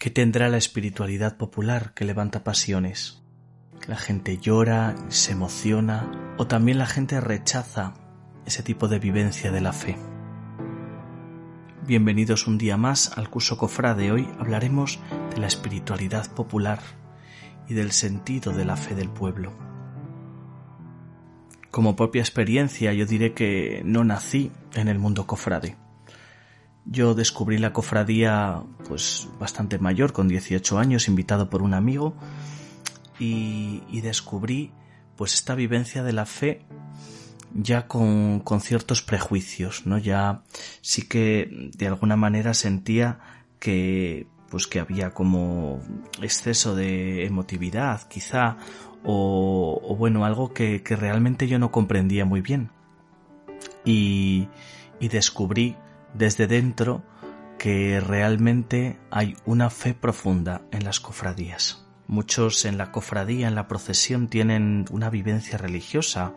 ¿Qué tendrá la espiritualidad popular que levanta pasiones? La gente llora, se emociona o también la gente rechaza ese tipo de vivencia de la fe. Bienvenidos un día más al curso Cofrade. Hoy hablaremos de la espiritualidad popular y del sentido de la fe del pueblo. Como propia experiencia yo diré que no nací en el mundo cofrade. Yo descubrí la cofradía pues bastante mayor, con 18 años, invitado por un amigo y, descubrí pues esta vivencia de la fe ya con, con, ciertos prejuicios, ¿no? Ya sí que de alguna manera sentía que pues que había como exceso de emotividad, quizá, o, o bueno, algo que, que, realmente yo no comprendía muy bien. Y, y descubrí desde dentro que realmente hay una fe profunda en las cofradías. Muchos en la cofradía, en la procesión, tienen una vivencia religiosa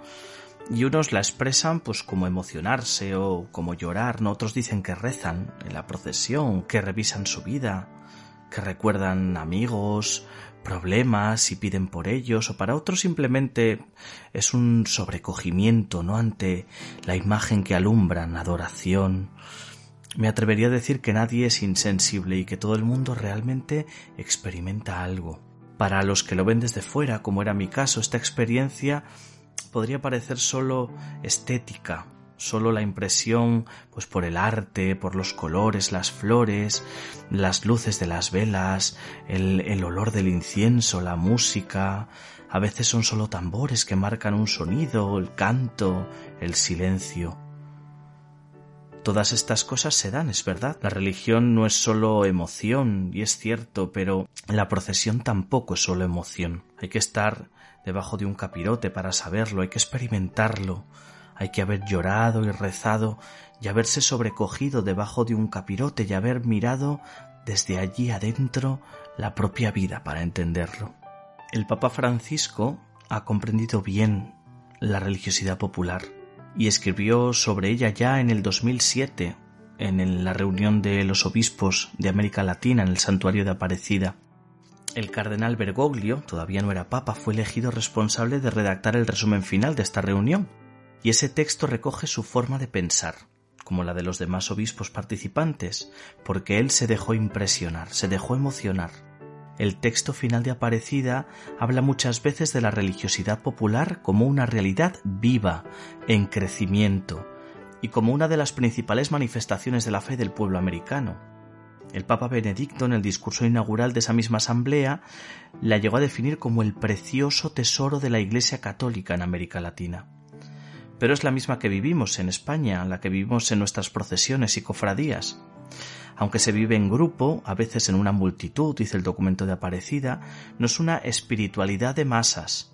y unos la expresan pues como emocionarse o como llorar, otros dicen que rezan en la procesión, que revisan su vida, que recuerdan amigos, problemas y piden por ellos, o para otros simplemente es un sobrecogimiento, ¿no? ante la imagen que alumbran, adoración. Me atrevería a decir que nadie es insensible y que todo el mundo realmente experimenta algo. Para los que lo ven desde fuera, como era mi caso, esta experiencia podría parecer solo estética, solo la impresión pues por el arte, por los colores, las flores, las luces de las velas, el, el olor del incienso, la música, a veces son solo tambores que marcan un sonido, el canto, el silencio. Todas estas cosas se dan, es verdad. La religión no es solo emoción, y es cierto, pero la procesión tampoco es solo emoción. Hay que estar debajo de un capirote para saberlo, hay que experimentarlo, hay que haber llorado y rezado y haberse sobrecogido debajo de un capirote y haber mirado desde allí adentro la propia vida para entenderlo. El Papa Francisco ha comprendido bien la religiosidad popular y escribió sobre ella ya en el 2007 en la reunión de los obispos de América Latina en el santuario de Aparecida. El cardenal Bergoglio, todavía no era papa, fue elegido responsable de redactar el resumen final de esta reunión y ese texto recoge su forma de pensar, como la de los demás obispos participantes, porque él se dejó impresionar, se dejó emocionar. El texto final de Aparecida habla muchas veces de la religiosidad popular como una realidad viva, en crecimiento, y como una de las principales manifestaciones de la fe del pueblo americano. El Papa Benedicto, en el discurso inaugural de esa misma asamblea, la llegó a definir como el precioso tesoro de la Iglesia católica en América Latina pero es la misma que vivimos en España, la que vivimos en nuestras procesiones y cofradías. Aunque se vive en grupo, a veces en una multitud, dice el documento de Aparecida, no es una espiritualidad de masas.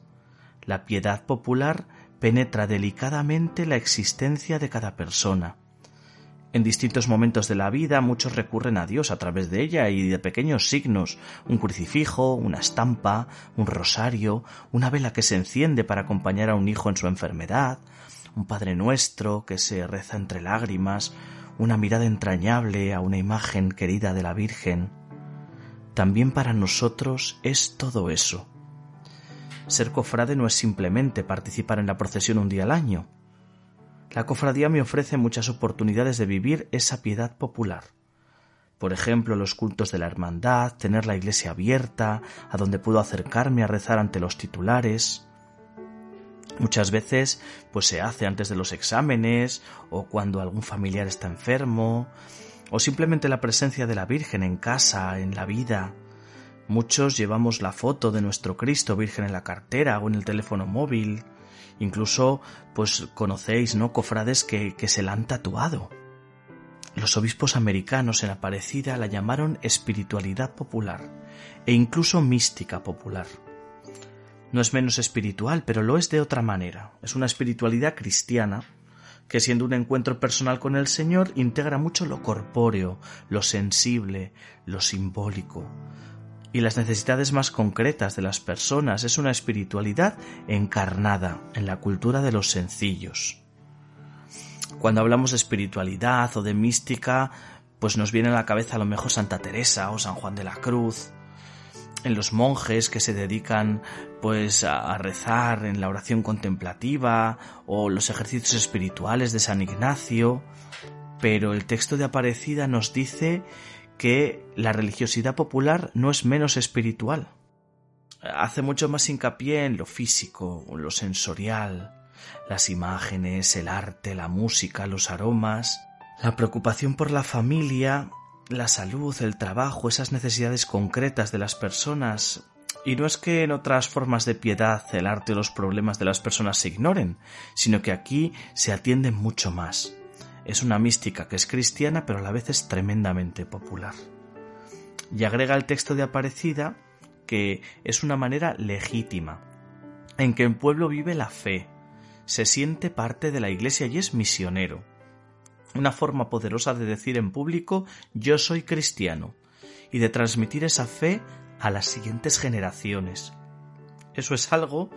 La piedad popular penetra delicadamente la existencia de cada persona. En distintos momentos de la vida muchos recurren a Dios a través de ella y de pequeños signos, un crucifijo, una estampa, un rosario, una vela que se enciende para acompañar a un hijo en su enfermedad, un Padre Nuestro que se reza entre lágrimas, una mirada entrañable a una imagen querida de la Virgen. También para nosotros es todo eso. Ser cofrade no es simplemente participar en la procesión un día al año. La cofradía me ofrece muchas oportunidades de vivir esa piedad popular. Por ejemplo, los cultos de la hermandad, tener la iglesia abierta, a donde puedo acercarme a rezar ante los titulares, Muchas veces pues se hace antes de los exámenes o cuando algún familiar está enfermo o simplemente la presencia de la Virgen en casa, en la vida. Muchos llevamos la foto de nuestro Cristo Virgen en la cartera o en el teléfono móvil. Incluso pues conocéis, ¿no? cofrades que, que se la han tatuado. Los obispos americanos en Aparecida la llamaron espiritualidad popular e incluso mística popular. No es menos espiritual, pero lo es de otra manera. Es una espiritualidad cristiana que siendo un encuentro personal con el Señor integra mucho lo corpóreo, lo sensible, lo simbólico y las necesidades más concretas de las personas. Es una espiritualidad encarnada en la cultura de los sencillos. Cuando hablamos de espiritualidad o de mística, pues nos viene a la cabeza a lo mejor Santa Teresa o San Juan de la Cruz, en los monjes que se dedican pues a, rezar en la oración contemplativa o los ejercicios espirituales de San Ignacio, pero el texto de Aparecida nos dice que la religiosidad popular no es menos espiritual. Hace mucho más hincapié en lo físico, lo sensorial, las imágenes, el arte, la música, los aromas, la preocupación por la familia, la salud, el trabajo, esas necesidades concretas de las personas. Y no es que en otras formas de piedad el arte o los problemas de las personas se ignoren, sino que aquí se atienden mucho más. Es una mística que es cristiana pero a la vez es tremendamente popular. Y agrega el texto de Aparecida que es una manera legítima, en que el pueblo vive la fe, se siente parte de la Iglesia y es misionero una forma poderosa de decir en público yo soy cristiano y de transmitir esa fe a las siguientes generaciones. Eso es algo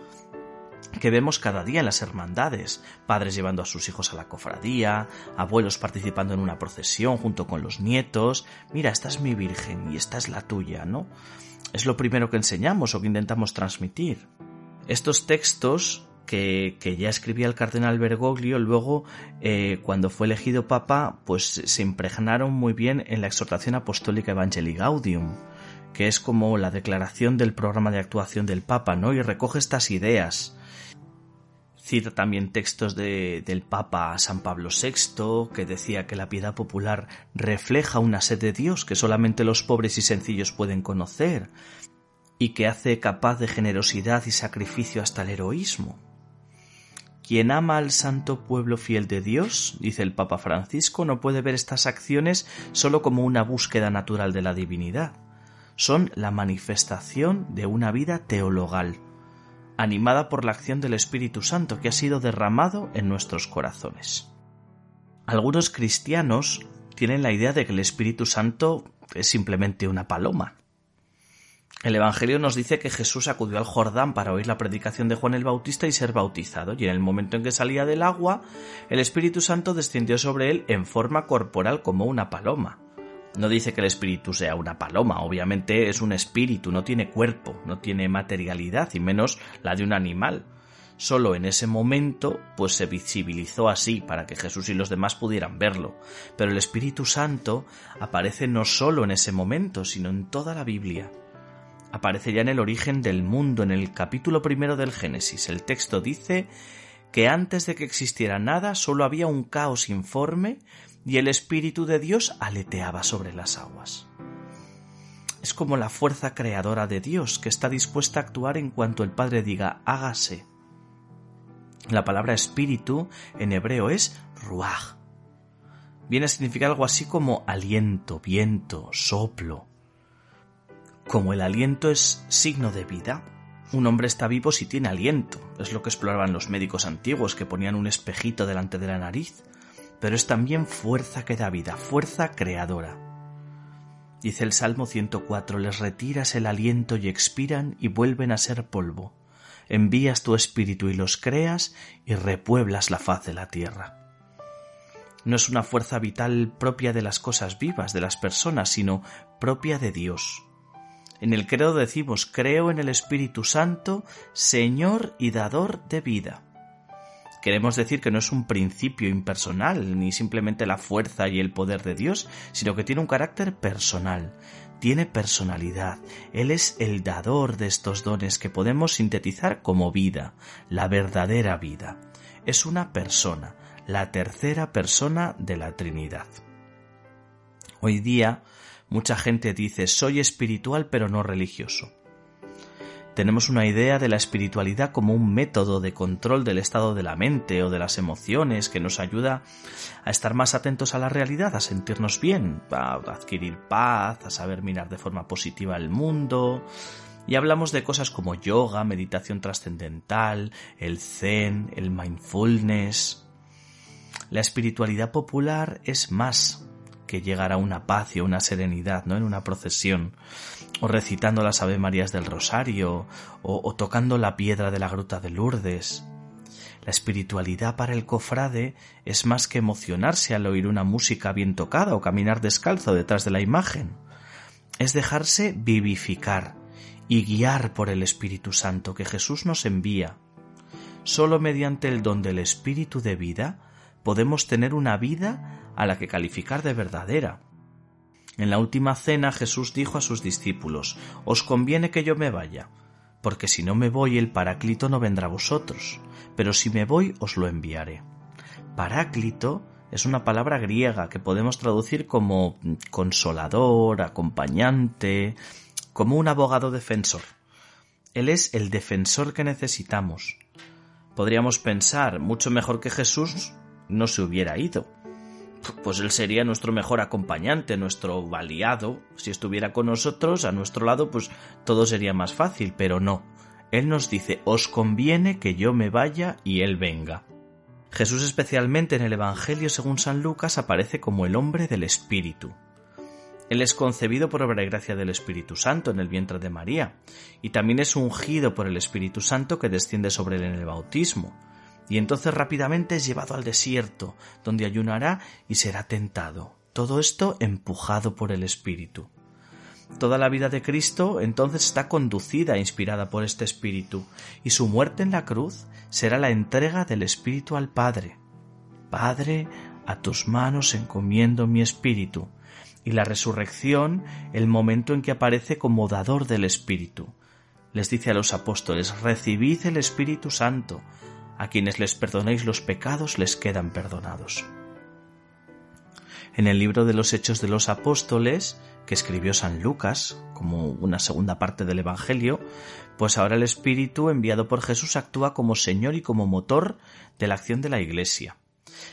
que vemos cada día en las hermandades, padres llevando a sus hijos a la cofradía, abuelos participando en una procesión junto con los nietos, mira, esta es mi virgen y esta es la tuya, ¿no? Es lo primero que enseñamos o que intentamos transmitir. Estos textos que, ya escribía el cardenal Bergoglio, luego eh, cuando fue elegido papa, pues se impregnaron muy bien en la exhortación apostólica Evangelii Gaudium, que es como la declaración del programa de actuación del papa, ¿no? Y recoge estas ideas. Cita también textos del Papa San Pablo VI, que decía que la piedad popular refleja una sed de Dios que solamente los pobres y sencillos pueden conocer, y que hace capaz de generosidad y sacrificio hasta el heroísmo. Quien ama al santo pueblo fiel de Dios, dice el Papa Francisco, no puede ver estas acciones sólo como una búsqueda natural de la divinidad. Son la manifestación de una vida teologal, animada por la acción del Espíritu Santo que ha sido derramado en nuestros corazones. Algunos cristianos tienen la idea de que el Espíritu Santo es simplemente una paloma, el Evangelio nos dice que Jesús acudió al Jordán para oír la predicación de Juan el Bautista y ser bautizado, y en el momento en que salía del agua, el Espíritu Santo descendió sobre él en forma corporal como una paloma. No dice que el espíritu sea una paloma, obviamente es un espíritu, no tiene cuerpo, no tiene materialidad, y menos la de un animal. Solo en ese momento, pues se visibilizó así, para que Jesús y los demás pudieran verlo. Pero el Espíritu Santo aparece no solo en ese momento, sino en toda la Biblia aparece ya en el origen del mundo, en el capítulo primero del Génesis. El texto dice que antes de que existiera nada solo había un caos informe y el Espíritu de Dios aleteaba sobre las aguas. Es como la fuerza creadora de Dios que está dispuesta a actuar en cuanto el Padre diga hágase. La palabra espíritu en hebreo es ruach. Viene a significar algo así como aliento, viento, soplo. Como el aliento es signo de vida, un hombre está vivo si tiene aliento. Es lo que exploraban los médicos antiguos que ponían un espejito delante de la nariz. Pero es también fuerza que da vida, fuerza creadora. Dice el Salmo 104, les retiras el aliento y expiran y vuelven a ser polvo. Envías tu espíritu y los creas y repueblas la faz de la tierra. No es una fuerza vital propia de las cosas vivas, de las personas, sino propia de Dios. En el credo decimos, creo en el Espíritu Santo, Señor y dador de vida. Queremos decir que no es un principio impersonal, ni simplemente la fuerza y el poder de Dios, sino que tiene un carácter personal, tiene personalidad. Él es el dador de estos dones que podemos sintetizar como vida, la verdadera vida. Es una persona, la tercera persona de la Trinidad. Hoy día Mucha gente dice soy espiritual pero no religioso. Tenemos una idea de la espiritualidad como un método de control del estado de la mente o de las emociones que nos ayuda a estar más atentos a la realidad, a sentirnos bien, a adquirir paz, a saber mirar de forma positiva el mundo. Y hablamos de cosas como yoga, meditación trascendental, el zen, el mindfulness. La espiritualidad popular es más que llegará una paz y una serenidad, ¿no? En una procesión, o recitando las Ave Marías del Rosario, o, o tocando la piedra de la gruta de Lourdes. La espiritualidad para el cofrade es más que emocionarse al oír una música bien tocada o caminar descalzo detrás de la imagen. Es dejarse vivificar y guiar por el Espíritu Santo que Jesús nos envía. Solo mediante el don del Espíritu de vida podemos tener una vida a la que calificar de verdadera. En la última cena Jesús dijo a sus discípulos Os conviene que yo me vaya, porque si no me voy el Paráclito no vendrá a vosotros, pero si me voy os lo enviaré. Paráclito es una palabra griega que podemos traducir como consolador, acompañante, como un abogado defensor. Él es el defensor que necesitamos. Podríamos pensar, mucho mejor que Jesús no se hubiera ido. Pues él sería nuestro mejor acompañante, nuestro aliado. Si estuviera con nosotros, a nuestro lado, pues todo sería más fácil, pero no. Él nos dice, os conviene que yo me vaya y él venga. Jesús especialmente en el Evangelio según San Lucas aparece como el hombre del Espíritu. Él es concebido por obra y gracia del Espíritu Santo en el vientre de María, y también es ungido por el Espíritu Santo que desciende sobre él en el bautismo y entonces rápidamente es llevado al desierto, donde ayunará y será tentado. Todo esto empujado por el Espíritu. Toda la vida de Cristo entonces está conducida e inspirada por este Espíritu, y su muerte en la cruz será la entrega del Espíritu al Padre. Padre, a tus manos encomiendo mi Espíritu, y la resurrección el momento en que aparece como dador del Espíritu. Les dice a los apóstoles, recibid el Espíritu Santo, a quienes les perdonéis los pecados les quedan perdonados. En el libro de los Hechos de los Apóstoles, que escribió San Lucas, como una segunda parte del Evangelio, pues ahora el Espíritu enviado por Jesús actúa como Señor y como motor de la acción de la Iglesia.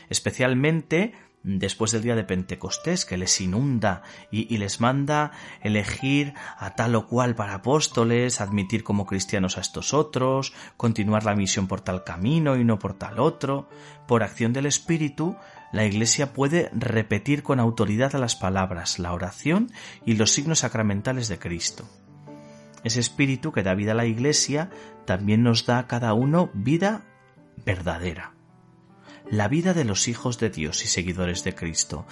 Especialmente después del día de Pentecostés, que les inunda y, les manda elegir a tal o cual para apóstoles, admitir como cristianos a estos otros, continuar la misión por tal camino y no por tal otro. Por acción del Espíritu, la Iglesia puede repetir con autoridad las palabras, la oración y los signos sacramentales de Cristo. Ese Espíritu que da vida a la Iglesia también nos da a cada uno vida verdadera la vida de los hijos de Dios y seguidores de Cristo.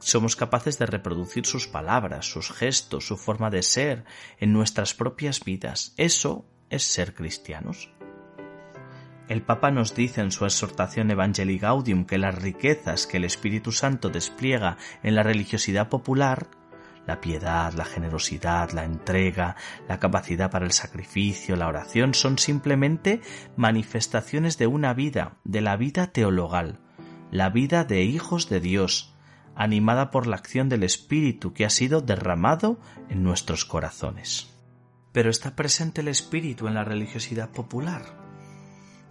Somos capaces de reproducir sus palabras, sus gestos, su forma de ser en nuestras propias vidas. Eso es ser cristianos. El Papa nos dice en su exhortación Evangelii Gaudium que las riquezas que el Espíritu Santo despliega en la religiosidad popular la piedad, la generosidad, la entrega, la capacidad para el sacrificio, la oración son simplemente manifestaciones de una vida, de la vida teologal, la vida de hijos de Dios, animada por la acción del Espíritu que ha sido derramado en nuestros corazones. Pero está presente el Espíritu en la religiosidad popular.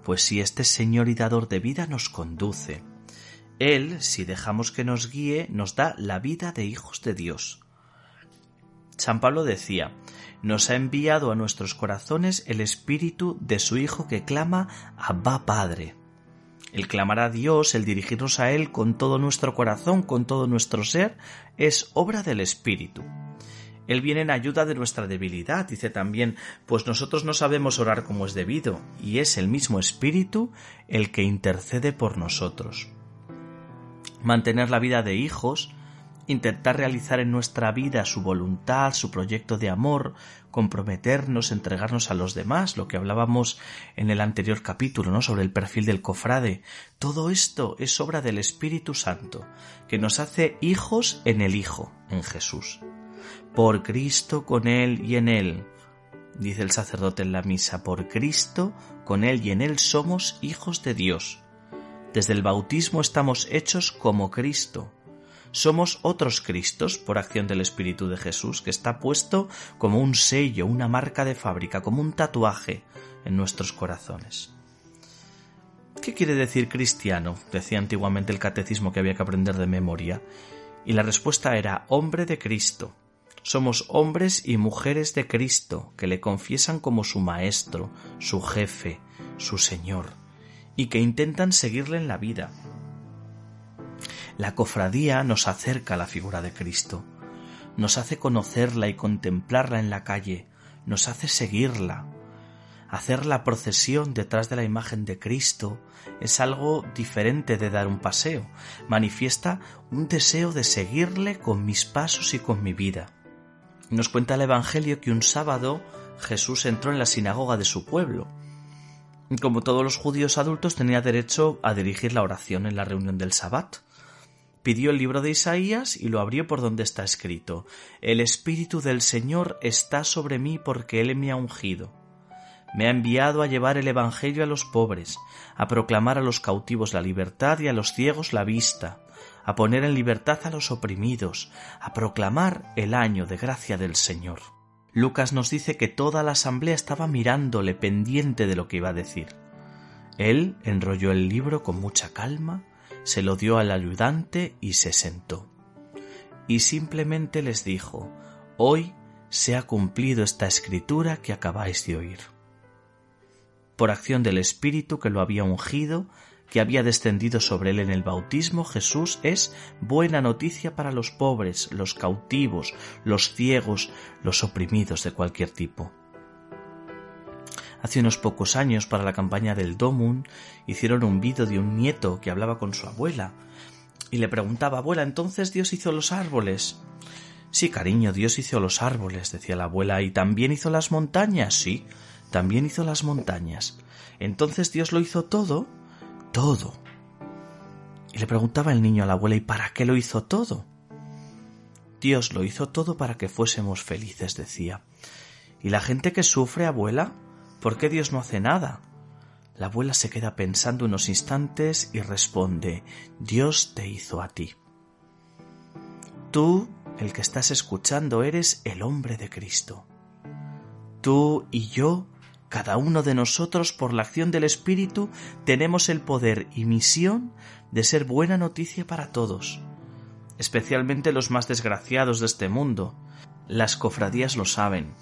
Pues si este Señor y dador de vida nos conduce, Él, si dejamos que nos guíe, nos da la vida de hijos de Dios, San Pablo decía, nos ha enviado a nuestros corazones el espíritu de su Hijo que clama Abba Padre. El clamar a Dios, el dirigirnos a Él con todo nuestro corazón, con todo nuestro ser, es obra del Espíritu. Él viene en ayuda de nuestra debilidad, dice también, pues nosotros no sabemos orar como es debido, y es el mismo Espíritu el que intercede por nosotros. Mantener la vida de hijos intentar realizar en nuestra vida su voluntad, su proyecto de amor, comprometernos, entregarnos a los demás, lo que hablábamos en el anterior capítulo, ¿no? sobre el perfil del cofrade. Todo esto es obra del Espíritu Santo, que nos hace hijos en el Hijo, en Jesús. Por Cristo, con Él y en Él. Dice el sacerdote en la misa, por Cristo, con Él y en Él somos hijos de Dios. Desde el bautismo estamos hechos como Cristo, somos otros Cristos por acción del Espíritu de Jesús, que está puesto como un sello, una marca de fábrica, como un tatuaje en nuestros corazones. ¿Qué quiere decir cristiano? decía antiguamente el catecismo que había que aprender de memoria. Y la respuesta era hombre de Cristo. Somos hombres y mujeres de Cristo, que le confiesan como su Maestro, su jefe, su Señor, y que intentan seguirle en la vida, la cofradía nos acerca a la figura de Cristo, nos hace conocerla y contemplarla en la calle, nos hace seguirla. hacer la procesión detrás de la imagen de Cristo es algo diferente de dar un paseo. Manifiesta un deseo de seguirle con mis pasos y con mi vida. Nos cuenta el Evangelio que un sábado Jesús entró en la sinagoga de su pueblo. Como todos los judíos adultos tenía derecho a dirigir la oración en la reunión del Sabbat. Pidió el libro de Isaías y lo abrió por donde está escrito El Espíritu del Señor está sobre mí porque Él me ha ungido me ha enviado a llevar el Evangelio a los pobres, a proclamar a los cautivos la libertad y a los ciegos la vista, a poner en libertad a los oprimidos, a proclamar el año de gracia del Señor. Lucas nos dice que toda la asamblea estaba mirándole pendiente de lo que iba a decir. Él enrolló el libro con mucha calma, se lo dio al ayudante y se sentó. Y simplemente les dijo, Hoy se ha cumplido esta escritura que acabáis de oír por acción del Espíritu que lo había ungido, que había descendido sobre él en el bautismo, Jesús es buena noticia para los pobres, los cautivos, los ciegos, los oprimidos de cualquier tipo. Hace unos pocos años, para la campaña del Domun, hicieron un vídeo de un nieto que hablaba con su abuela y le preguntaba, abuela, ¿entonces Dios hizo los árboles? Sí, cariño, Dios hizo los árboles, decía la abuela, y también hizo las montañas, sí, también hizo las montañas. Entonces Dios lo hizo todo, todo. Y le preguntaba el niño a la abuela, ¿y para qué lo hizo todo? Dios lo hizo todo para que fuésemos felices, decía. ¿Y la gente que sufre, abuela? ¿Por qué Dios no hace nada? La abuela se queda pensando unos instantes y responde, Dios te hizo a ti. Tú, el que estás escuchando, eres el hombre de Cristo. Tú y yo cada uno de nosotros, por la acción del Espíritu, tenemos el poder y misión de ser buena noticia para todos, especialmente los más desgraciados de este mundo. Las cofradías lo saben,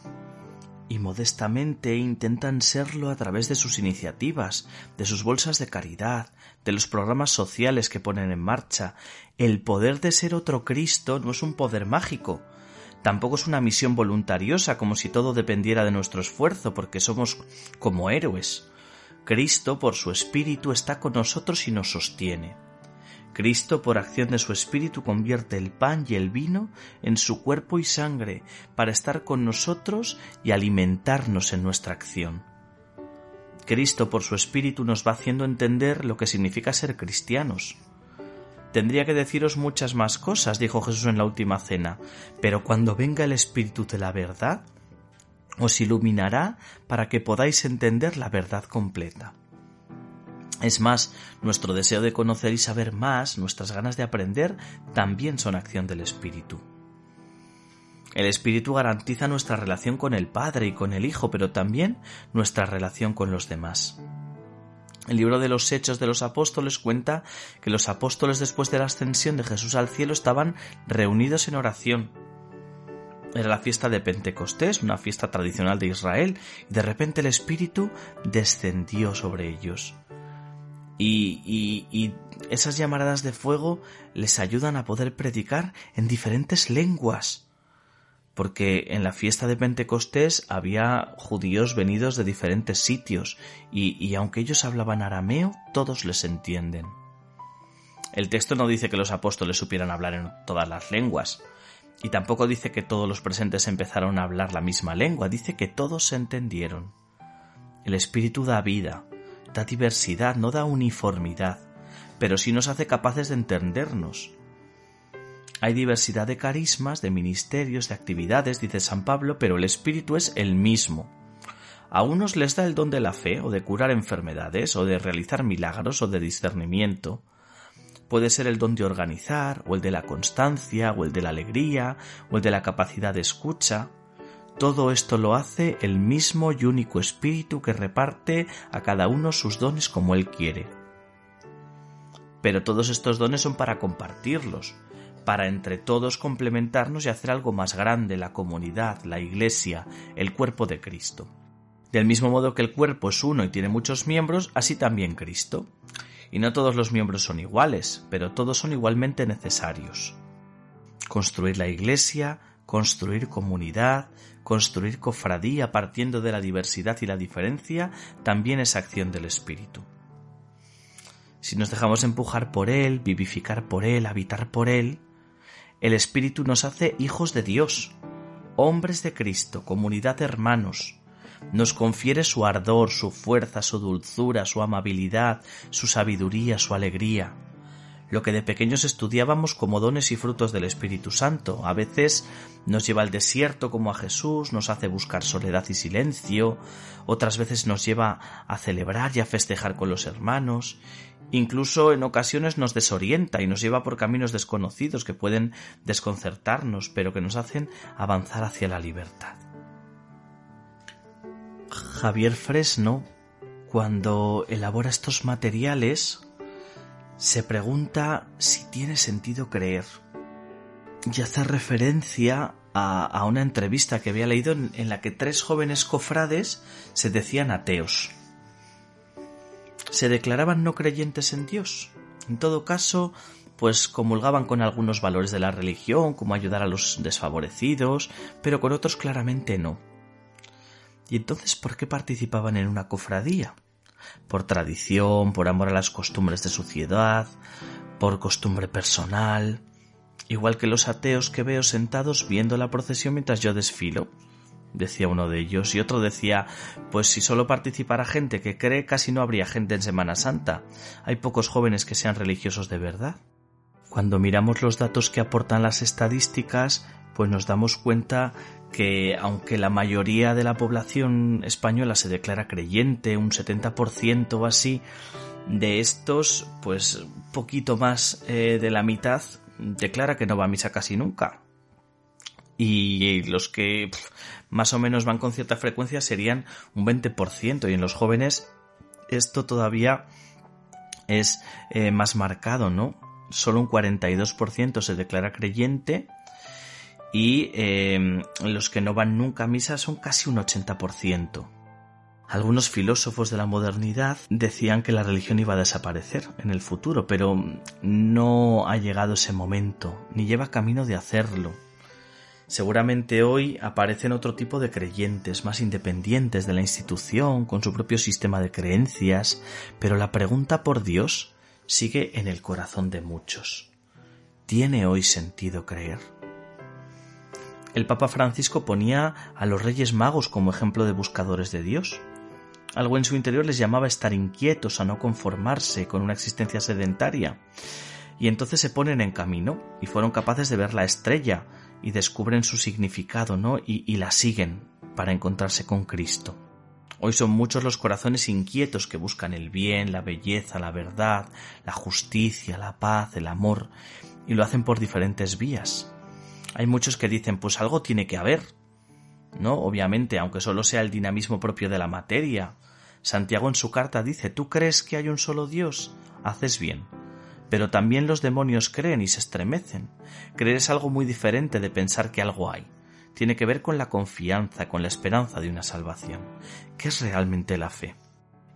y modestamente intentan serlo a través de sus iniciativas, de sus bolsas de caridad, de los programas sociales que ponen en marcha. El poder de ser otro Cristo no es un poder mágico, Tampoco es una misión voluntariosa como si todo dependiera de nuestro esfuerzo, porque somos como héroes. Cristo, por su Espíritu, está con nosotros y nos sostiene. Cristo, por acción de su Espíritu, convierte el pan y el vino en su cuerpo y sangre, para estar con nosotros y alimentarnos en nuestra acción. Cristo, por su Espíritu, nos va haciendo entender lo que significa ser cristianos. Tendría que deciros muchas más cosas, dijo Jesús en la última cena, pero cuando venga el Espíritu de la verdad, os iluminará para que podáis entender la verdad completa. Es más, nuestro deseo de conocer y saber más, nuestras ganas de aprender, también son acción del Espíritu. El Espíritu garantiza nuestra relación con el Padre y con el Hijo, pero también nuestra relación con los demás. El libro de los Hechos de los Apóstoles cuenta que los apóstoles después de la ascensión de Jesús al cielo estaban reunidos en oración. Era la fiesta de Pentecostés, una fiesta tradicional de Israel, y de repente el Espíritu descendió sobre ellos. Y, y, y, esas llamaradas de fuego les ayudan a poder predicar en diferentes lenguas porque en la fiesta de Pentecostés había judíos venidos de diferentes sitios y, aunque ellos hablaban arameo, todos les entienden. El texto no dice que los apóstoles supieran hablar en todas las lenguas, y tampoco dice que todos los presentes empezaron a hablar la misma lengua, dice que todos se entendieron. El Espíritu da vida, da diversidad, no da uniformidad, pero sí nos hace capaces de entendernos. Hay diversidad de carismas, de ministerios, de actividades, dice San Pablo, pero el Espíritu es el mismo. A unos les da el don de la fe, o de curar enfermedades, o de realizar milagros, o de discernimiento. Puede ser el don de organizar, o el de la constancia, o el de la alegría, o el de la capacidad de escucha. Todo esto lo hace el mismo y único Espíritu que reparte a cada uno sus dones como Él quiere. Pero todos estos dones son para compartirlos, para entre todos complementarnos y hacer algo más grande, la comunidad, la iglesia, el cuerpo de Cristo. Del mismo modo que el cuerpo es uno y tiene muchos miembros, así también Cristo. Y no todos los miembros son iguales, pero todos son igualmente necesarios. Construir la iglesia, construir comunidad, construir cofradía partiendo de la diversidad y la diferencia, también es acción del Espíritu. Si nos dejamos empujar por Él, vivificar por Él, habitar por Él, el Espíritu nos hace hijos de Dios, hombres de Cristo, comunidad de hermanos, nos confiere su ardor, su fuerza, su dulzura, su amabilidad, su sabiduría, su alegría. Lo que de pequeños estudiábamos como dones y frutos del Espíritu Santo, a veces nos lleva al desierto como a Jesús, nos hace buscar soledad y silencio, otras veces nos lleva a celebrar y a festejar con los hermanos, incluso en ocasiones nos desorienta y nos lleva por caminos desconocidos que pueden desconcertarnos, pero que nos hacen avanzar hacia la libertad. Javier Fresno, cuando elabora estos materiales, se pregunta si tiene sentido creer. Y hace referencia a, una entrevista que había leído en, la que tres jóvenes cofrades se decían ateos. Se declaraban no creyentes en Dios. En todo caso, pues comulgaban con algunos valores de la religión, como ayudar a los desfavorecidos, pero con otros claramente no. ¿Y entonces por qué participaban en una cofradía? Por tradición, por amor a las costumbres de su ciudad, por costumbre personal, igual que los ateos que veo sentados viendo la procesión mientras yo desfilo, decía uno de ellos, y otro decía, pues si solo participara gente que cree, casi no habría gente en Semana Santa. Hay pocos jóvenes que sean religiosos de verdad. Cuando miramos los datos que aportan las estadísticas, pues nos damos cuenta que aunque la mayoría de la población española se declara creyente, un 70% o así, de estos, pues poquito más eh, de la mitad declara que no va a misa casi nunca. Y los que más o menos van con cierta frecuencia serían un 20%. Y en los jóvenes esto todavía es eh, más marcado, ¿no? Solo un 42% se declara creyente y eh, los que no van nunca a misa son casi un 80%. Algunos filósofos de la modernidad decían que la religión iba a desaparecer en el futuro, pero no ha llegado ese momento, ni lleva camino de hacerlo. Seguramente hoy aparecen otro tipo de creyentes, más independientes de la institución, con su propio sistema de creencias, pero la pregunta por Dios sigue en el corazón de muchos. ¿Tiene hoy sentido creer? El Papa Francisco ponía a los Reyes Magos como ejemplo de buscadores de Dios. Algo en su interior les llamaba a estar inquietos, a no conformarse con una existencia sedentaria. Y entonces se ponen en camino y fueron capaces de ver la estrella y descubren su significado, ¿no? Y, y la siguen para encontrarse con Cristo. Hoy son muchos los corazones inquietos que buscan el bien, la belleza, la verdad, la justicia, la paz, el amor, y lo hacen por diferentes vías. Hay muchos que dicen, pues algo tiene que haber. No, obviamente, aunque solo sea el dinamismo propio de la materia. Santiago en su carta dice, ¿tú crees que hay un solo Dios? Haces bien. Pero también los demonios creen y se estremecen. Creer es algo muy diferente de pensar que algo hay. Tiene que ver con la confianza, con la esperanza de una salvación. ¿Qué es realmente la fe?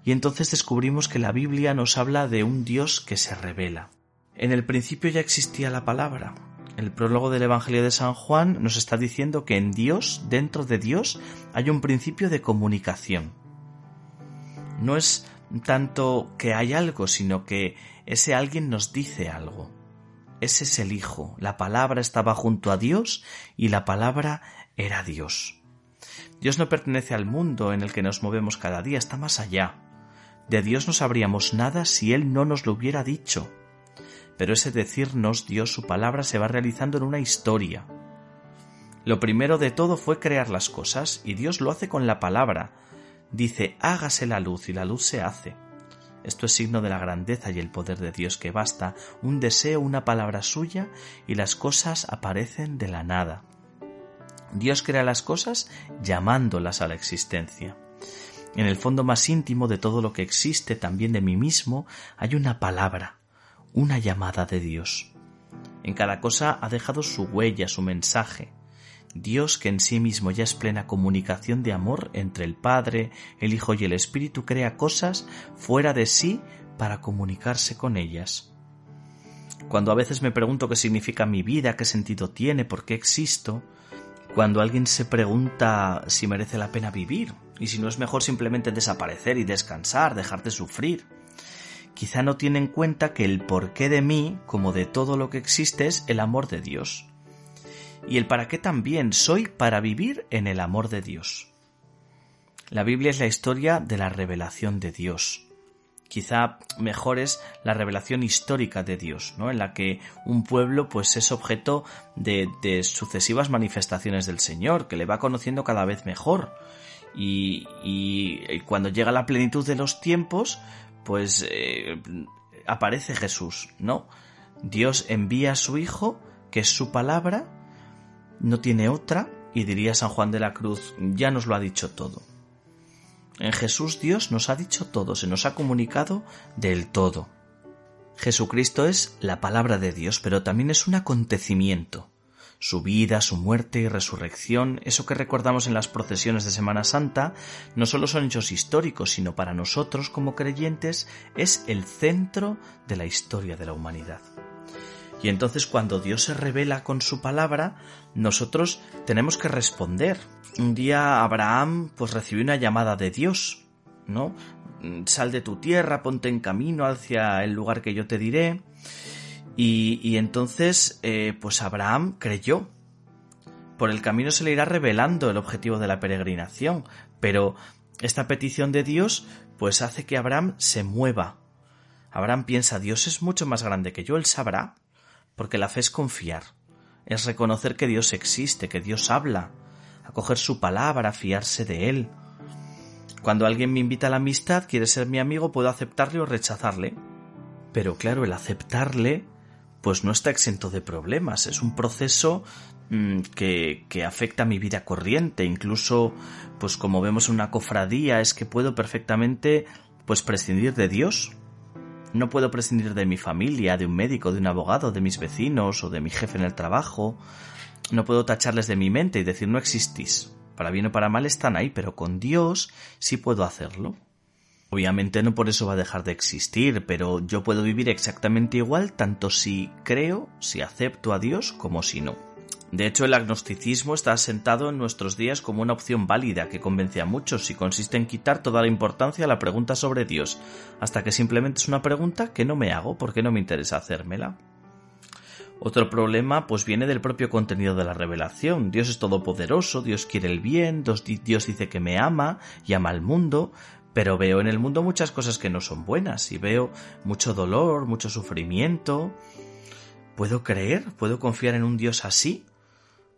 Y entonces descubrimos que la Biblia nos habla de un Dios que se revela. En el principio ya existía la palabra, el prólogo del Evangelio de San Juan nos está diciendo que en Dios, dentro de Dios, hay un principio de comunicación. No es tanto que hay algo, sino que ese alguien nos dice algo. Ese es el Hijo. La palabra estaba junto a Dios y la palabra era Dios. Dios no pertenece al mundo en el que nos movemos cada día, está más allá. De Dios no sabríamos nada si Él no nos lo hubiera dicho pero ese decirnos Dios su palabra se va realizando en una historia. Lo primero de todo fue crear las cosas, y Dios lo hace con la palabra. Dice, hágase la luz, y la luz se hace. Esto es signo de la grandeza y el poder de Dios, que basta un deseo, una palabra suya, y las cosas aparecen de la nada. Dios crea las cosas llamándolas a la existencia. En el fondo más íntimo de todo lo que existe, también de mí mismo, hay una palabra, una llamada de Dios. En cada cosa ha dejado su huella, su mensaje. Dios, que en sí mismo ya es plena comunicación de amor entre el Padre, el Hijo y el Espíritu, crea cosas fuera de sí para comunicarse con ellas. Cuando a veces me pregunto qué significa mi vida, qué sentido tiene, por qué existo, cuando alguien se pregunta si merece la pena vivir y si no es mejor simplemente desaparecer y descansar, dejar de sufrir. Quizá no tiene en cuenta que el porqué de mí, como de todo lo que existe, es el amor de Dios. Y el para qué también soy para vivir en el amor de Dios. La Biblia es la historia de la revelación de Dios quizá mejor es la revelación histórica de Dios, ¿no? En la que un pueblo pues es objeto de, sucesivas manifestaciones del Señor, que le va conociendo cada vez mejor. Y, cuando llega la plenitud de los tiempos, pues eh, aparece Jesús, ¿no? Dios envía a su Hijo, que es su palabra, no tiene otra, y diría San Juan de la Cruz, ya nos lo ha dicho todo. En Jesús Dios nos ha dicho todo, se nos ha comunicado del todo. Jesucristo es la palabra de Dios, pero también es un acontecimiento. Su vida, su muerte y resurrección, eso que recordamos en las procesiones de Semana Santa, no solo son hechos históricos, sino para nosotros como creyentes es el centro de la historia de la humanidad. Y entonces cuando Dios se revela con su palabra, nosotros tenemos que responder. Un día Abraham pues recibió una llamada de Dios, ¿no? Sal de tu tierra, ponte en camino hacia el lugar que yo te diré. Y, entonces, eh, pues Abraham creyó. Por el camino se le irá revelando el objetivo de la peregrinación, pero esta petición de Dios pues hace que Abraham se mueva. Abraham piensa, Dios es mucho más grande que yo, él sabrá porque la fe es confiar, es reconocer que Dios existe, que Dios habla, acoger su palabra, fiarse de Él. Cuando alguien me invita a la amistad, quiere ser mi amigo, puedo aceptarle o rechazarle. Pero claro, el aceptarle, pues no está exento de problemas, es un proceso mm, que, que afecta a mi vida corriente, incluso, pues como vemos en una cofradía, es que puedo perfectamente, pues prescindir de Dios, no puedo prescindir de mi familia, de un médico, de un abogado, de mis vecinos o de mi jefe en el trabajo. No puedo tacharles de mi mente y decir no existís. Para bien o para mal están ahí, pero con Dios sí puedo hacerlo. Obviamente no por eso va a dejar de existir, pero yo puedo vivir exactamente igual tanto si creo, si acepto a Dios, como si no. De hecho, el agnosticismo está asentado en nuestros días como una opción válida que convence a muchos y consiste en quitar toda la importancia a la pregunta sobre Dios, hasta que simplemente es una pregunta que no me hago porque no me interesa hacérmela. Otro problema pues viene del propio contenido de la revelación. Dios es todopoderoso, Dios quiere el bien, Dios dice que me ama y ama al mundo, pero veo en el mundo muchas cosas que no son buenas y veo mucho dolor, mucho sufrimiento. ¿Puedo creer? ¿Puedo confiar en un Dios así?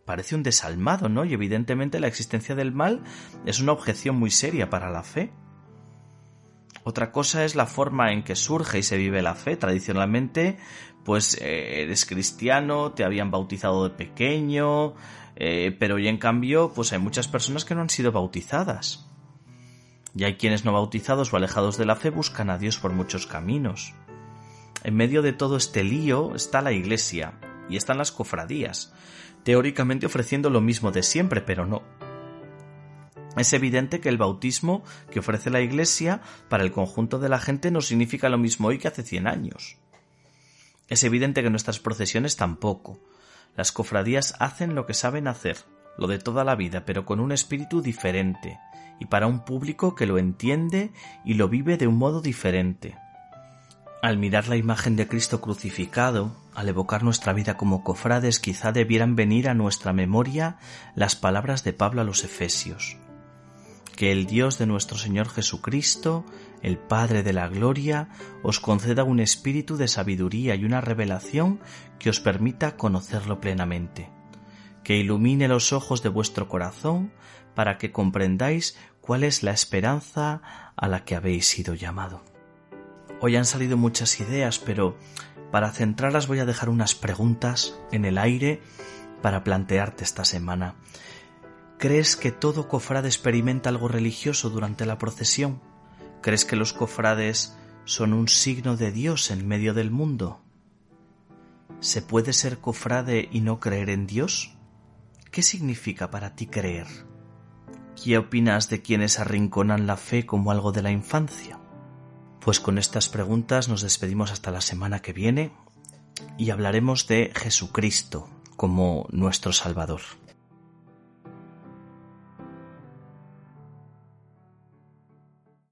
parece un desalmado, ¿no? Y evidentemente la existencia del mal es una objeción muy seria para la fe. Otra cosa es la forma en que surge y se vive la fe. Tradicionalmente, pues eh, eres cristiano, te habían bautizado de pequeño, eh, pero hoy en cambio, pues hay muchas personas que no han sido bautizadas. Y hay quienes no bautizados o alejados de la fe buscan a Dios por muchos caminos. En medio de todo este lío está la Iglesia y están las cofradías, teóricamente ofreciendo lo mismo de siempre, pero no. Es evidente que el bautismo que ofrece la Iglesia para el conjunto de la gente no significa lo mismo hoy que hace 100 años. Es evidente que nuestras procesiones tampoco. Las cofradías hacen lo que saben hacer, lo de toda la vida, pero con un espíritu diferente, y para un público que lo entiende y lo vive de un modo diferente. Al mirar la imagen de Cristo crucificado, al evocar nuestra vida como cofrades, quizá debieran venir a nuestra memoria las palabras de Pablo a los Efesios. Que el Dios de nuestro Señor Jesucristo, el Padre de la Gloria, os conceda un espíritu de sabiduría y una revelación que os permita conocerlo plenamente. Que ilumine los ojos de vuestro corazón para que comprendáis cuál es la esperanza a la que habéis sido llamado. Hoy han salido muchas ideas, pero para centrarlas voy a dejar unas preguntas en el aire para plantearte esta semana. ¿Crees que todo cofrade experimenta algo religioso durante la procesión? ¿Crees que los cofrades son un signo de Dios en medio del mundo? ¿Se puede ser cofrade y no creer en Dios? ¿Qué significa para ti creer? ¿Qué opinas de quienes arrinconan la fe como algo de la infancia? Pues con estas preguntas nos despedimos hasta la semana que viene y hablaremos de Jesucristo como nuestro Salvador.